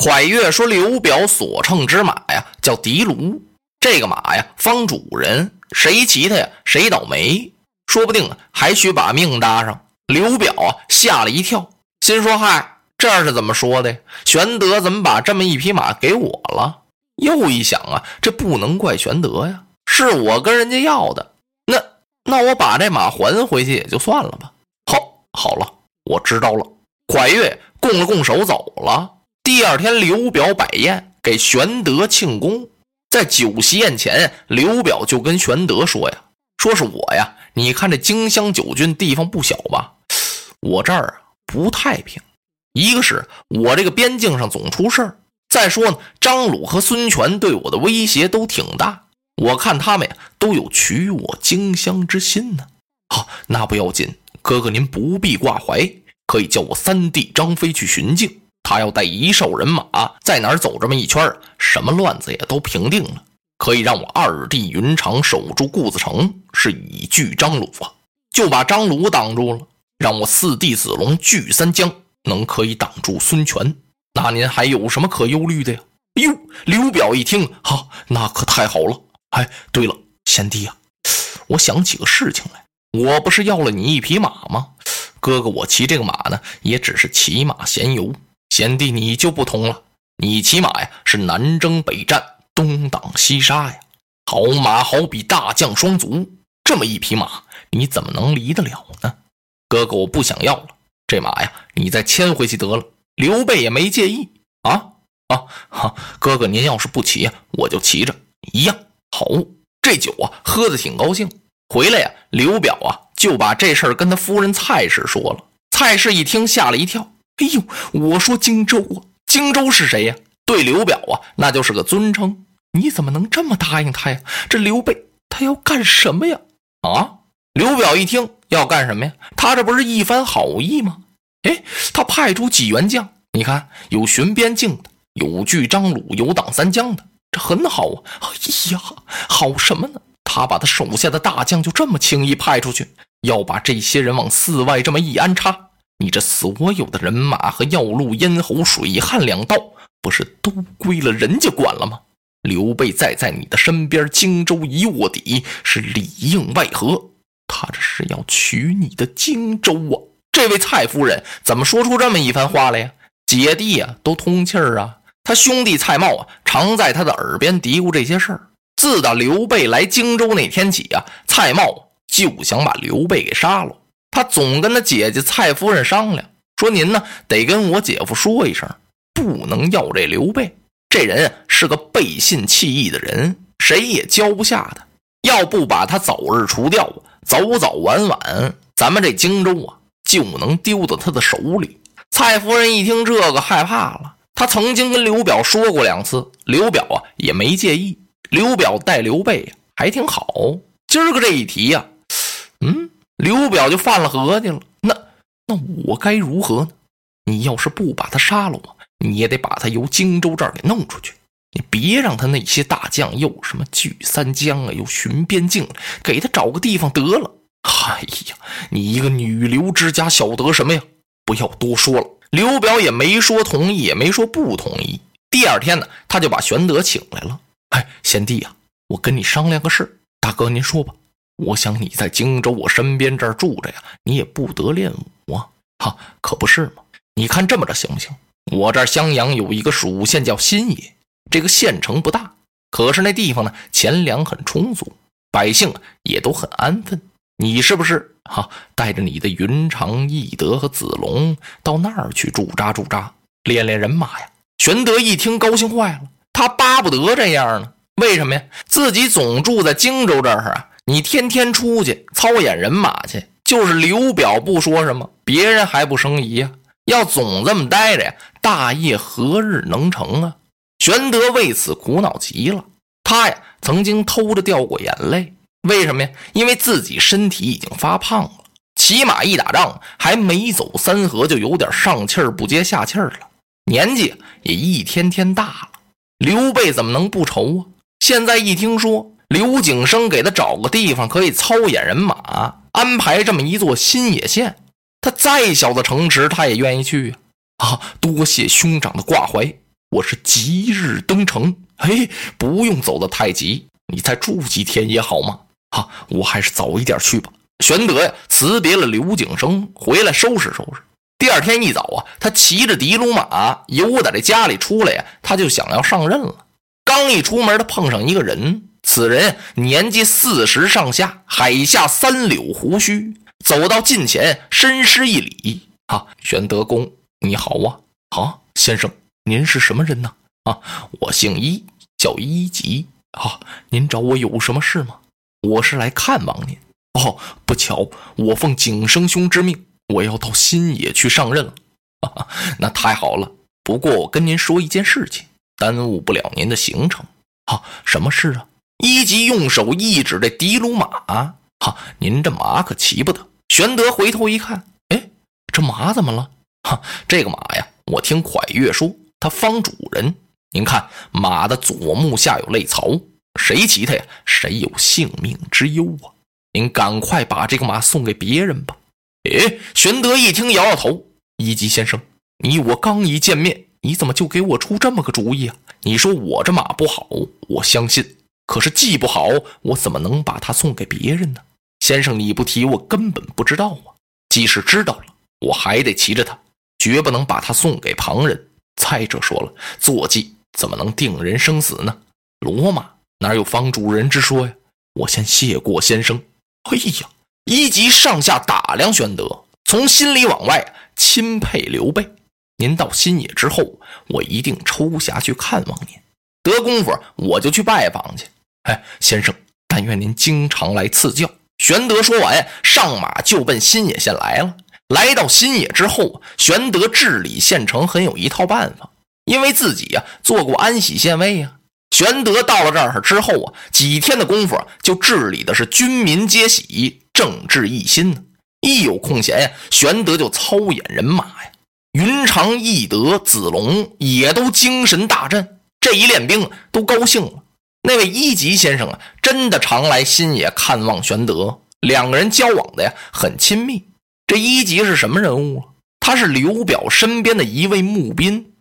蒯越说：“刘表所乘之马呀，叫狄卢。这个马呀，方主人，谁骑它呀，谁倒霉，说不定，还需把命搭上。”刘表啊，吓了一跳，心说：“嗨，这是怎么说的？玄德怎么把这么一匹马给我了？”又一想啊，这不能怪玄德呀，是我跟人家要的。那那我把这马还回去也就算了吧。好，好了，我知道了。蒯越拱了拱手走了。第二天，刘表摆宴给玄德庆功，在酒席宴前，刘表就跟玄德说呀：“说是我呀，你看这荆襄九郡地方不小吧？我这儿啊不太平，一个是我这个边境上总出事儿，再说呢，张鲁和孙权对我的威胁都挺大，我看他们呀都有取我荆襄之心呢。好，那不要紧，哥哥您不必挂怀，可以叫我三弟张飞去巡境。”他要带一哨人马在哪儿走这么一圈什么乱子也都平定了，可以让我二弟云长守住固子城，是以拒张鲁啊，就把张鲁挡住了。让我四弟子龙拒三江，能可以挡住孙权。那您还有什么可忧虑的呀？哎呦，刘表一听，哈，那可太好了。哎，对了，贤弟啊，我想起个事情来，我不是要了你一匹马吗？哥哥，我骑这个马呢，也只是骑马闲游。贤弟，你就不同了。你骑马呀，是南征北战，东挡西杀呀。好马好比大将双足，这么一匹马，你怎么能离得了呢？哥哥，我不想要了。这马呀，你再牵回去得了。刘备也没介意啊啊！哈，哥哥，您要是不骑呀，我就骑着一样好。这酒啊，喝的挺高兴。回来呀，刘表啊，就把这事儿跟他夫人蔡氏说了。蔡氏一听，吓了一跳。哎呦，我说荆州啊，荆州是谁呀？对刘表啊，那就是个尊称。你怎么能这么答应他呀？这刘备他要干什么呀？啊！刘表一听要干什么呀？他这不是一番好意吗？哎，他派出几员将，你看有巡边境的，有拒张鲁，有挡三江的，这很好啊。哎呀，好什么呢？他把他手下的大将就这么轻易派出去，要把这些人往寺外这么一安插。你这所有的人马和要路、咽喉、水旱两道，不是都归了人家管了吗？刘备再在你的身边，荆州一卧底，是里应外合。他这是要取你的荆州啊！这位蔡夫人怎么说出这么一番话来呀？姐弟呀都通气儿啊！他兄弟蔡瑁啊，常在他的耳边嘀咕这些事儿。自打刘备来荆州那天起啊，蔡瑁就想把刘备给杀了。他总跟他姐姐蔡夫人商量，说：“您呢，得跟我姐夫说一声，不能要这刘备。这人是个背信弃义的人，谁也交不下他。要不把他早日除掉，早早晚晚，咱们这荆州啊，就能丢到他的手里。”蔡夫人一听这个，害怕了。他曾经跟刘表说过两次，刘表啊也没介意。刘表待刘备还挺好。今儿个这一提呀，嗯。刘表就犯了合计了，那那我该如何呢？你要是不把他杀了我，你也得把他由荆州这儿给弄出去。你别让他那些大将又什么拒三江啊，又巡边境，给他找个地方得了。哎呀，你一个女流之家，晓得什么呀？不要多说了。刘表也没说同意，也没说不同意。第二天呢，他就把玄德请来了。哎，贤弟呀，我跟你商量个事。大哥，您说吧。我想你在荆州我身边这儿住着呀，你也不得练武啊，哈，可不是吗？你看这么着行不行？我这儿襄阳有一个属县叫新野，这个县城不大，可是那地方呢钱粮很充足，百姓也都很安分。你是不是哈带着你的云长、翼德和子龙到那儿去驻扎驻扎，练练人马呀？玄德一听高兴坏了，他巴不得这样呢。为什么呀？自己总住在荆州这儿啊。你天天出去操演人马去，就是刘表不说什么，别人还不生疑呀。要总这么待着呀，大业何日能成啊？玄德为此苦恼极了。他呀，曾经偷着掉过眼泪。为什么呀？因为自己身体已经发胖了，骑马一打仗，还没走三合就有点上气儿不接下气儿了，年纪也一天天大了。刘备怎么能不愁啊？现在一听说。刘景升给他找个地方可以操演人马，安排这么一座新野县。他再小的城池，他也愿意去啊！多谢兄长的挂怀。我是吉日登城。嘿，不用走得太急，你再住几天也好嘛。啊，我还是早一点去吧。玄德呀，辞别了刘景生，回来收拾收拾。第二天一早啊，他骑着的卢马由打这家里出来呀，他就想要上任了。刚一出门，他碰上一个人，此人年纪四十上下，海下三绺胡须，走到近前，深施一礼：“啊，玄德公，你好啊！啊，先生，您是什么人呢？啊，我姓一，叫一吉。啊，您找我有什么事吗？我是来看望您。哦，不巧，我奉景生兄之命，我要到新野去上任了。啊，那太好了。不过我跟您说一件事情，耽误不了您的行程。啊，什么事啊？一级用手一指这的卢马。哈，您这马可骑不得。玄德回头一看，哎，这马怎么了？哈，这个马呀，我听蒯越说，他方主人。您看，马的左目下有泪槽，谁骑它呀？谁有性命之忧啊？您赶快把这个马送给别人吧。哎，玄德一听，摇摇头：“一级先生，你我刚一见面，你怎么就给我出这么个主意啊？你说我这马不好，我相信，可是技不好，我怎么能把它送给别人呢？先生，你不提，我根本不知道啊。即使知道了，我还得骑着它，绝不能把它送给旁人。再者说了，坐骑。”怎么能定人生死呢？罗马哪有方主人之说呀？我先谢过先生。哎呀，一级上下打量玄德，从心里往外钦佩刘备。您到新野之后，我一定抽暇去看望您。得功夫我就去拜访去。哎，先生，但愿您经常来赐教。玄德说完，上马就奔新野县来了。来到新野之后，玄德治理县城很有一套办法。因为自己呀做过安喜县尉呀，玄德到了这儿之后啊，几天的功夫就治理的是军民皆喜，政治一心呢。一有空闲呀，玄德就操演人马呀。云长、翼德、子龙也都精神大振，这一练兵都高兴了。那位一级先生啊，真的常来新野看望玄德，两个人交往的呀很亲密。这一级是什么人物啊？他是刘表身边的一位募兵。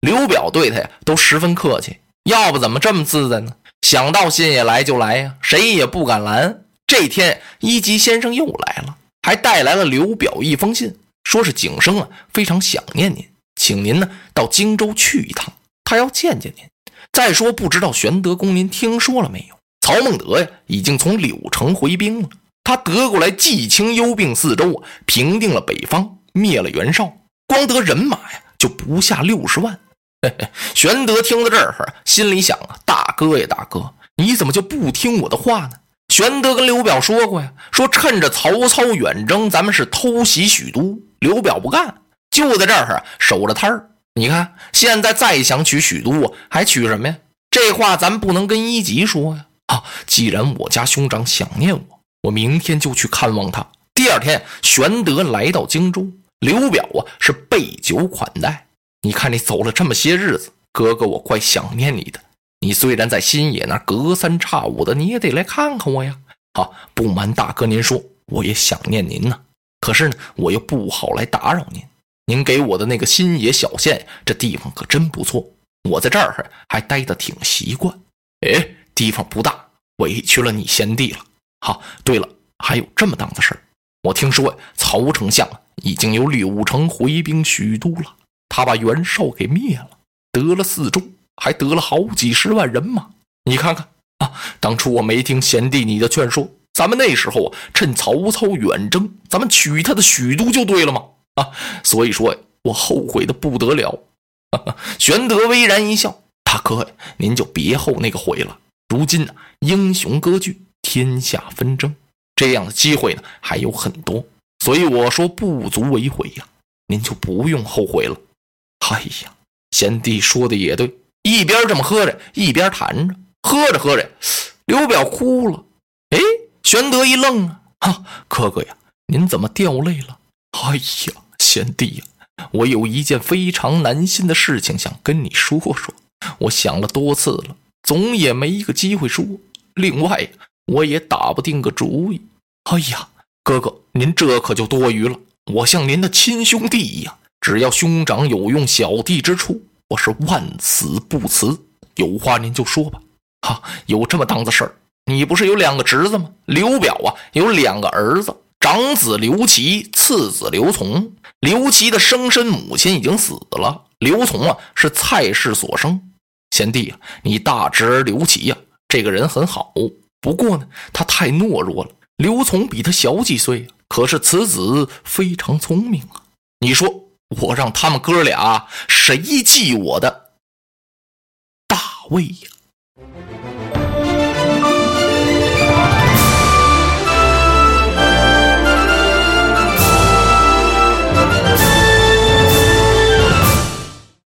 刘表对他呀都十分客气，要不怎么这么自在呢？想到新野来就来呀，谁也不敢拦。这天，一级先生又来了，还带来了刘表一封信，说是景生啊非常想念您，请您呢到荆州去一趟，他要见见您。再说，不知道玄德公您听说了没有？曹孟德呀已经从柳城回兵了，他得过来纪清幽并四周啊，平定了北方，灭了袁绍，光得人马呀就不下六十万。玄德听到这儿，心里想啊：“大哥呀，大哥，你怎么就不听我的话呢？”玄德跟刘表说过呀，说趁着曹操远征，咱们是偷袭许都。刘表不干，就在这儿守着摊儿。你看，现在再想娶许都，还娶什么呀？这话咱不能跟一级说呀。啊，既然我家兄长想念我，我明天就去看望他。第二天，玄德来到荆州，刘表啊是备酒款待。你看，你走了这么些日子，哥哥我怪想念你的。你虽然在新野那隔三差五的，你也得来看看我呀。啊，不瞒大哥您说，我也想念您呢。可是呢，我又不好来打扰您。您给我的那个新野小县，这地方可真不错，我在这儿还待得挺习惯。哎，地方不大，委屈了你贤弟了。好，对了，还有这么档子事我听说，曹丞相已经有柳城回兵许都了。他把袁绍给灭了，得了四州，还得了好几十万人马。你看看啊，当初我没听贤弟你的劝说，咱们那时候啊，趁曹操远征，咱们取他的许都就对了嘛。啊，所以说我后悔的不得了。玄德微然一笑：“大哥呀，您就别后那个悔了。如今呢，英雄割据，天下纷争，这样的机会呢还有很多，所以我说不足为悔呀，您就不用后悔了。”哎呀，贤弟说的也对，一边这么喝着，一边谈着，喝着喝着，刘表哭了。哎，玄德一愣啊，哈，哥哥呀，您怎么掉泪了？哎呀，贤弟呀，我有一件非常难心的事情想跟你说说，我想了多次了，总也没一个机会说。另外，我也打不定个主意。哎呀，哥哥，您这可就多余了，我像您的亲兄弟一样。只要兄长有用小弟之处，我是万死不辞。有话您就说吧。哈，有这么档子事儿。你不是有两个侄子吗？刘表啊，有两个儿子，长子刘琦，次子刘琮。刘琦的生身母亲已经死了，刘琮啊是蔡氏所生。贤弟啊，你大侄儿刘琦呀，这个人很好，不过呢，他太懦弱了。刘琮比他小几岁，可是此子非常聪明啊。你说我让他们哥俩谁继我的大位呀？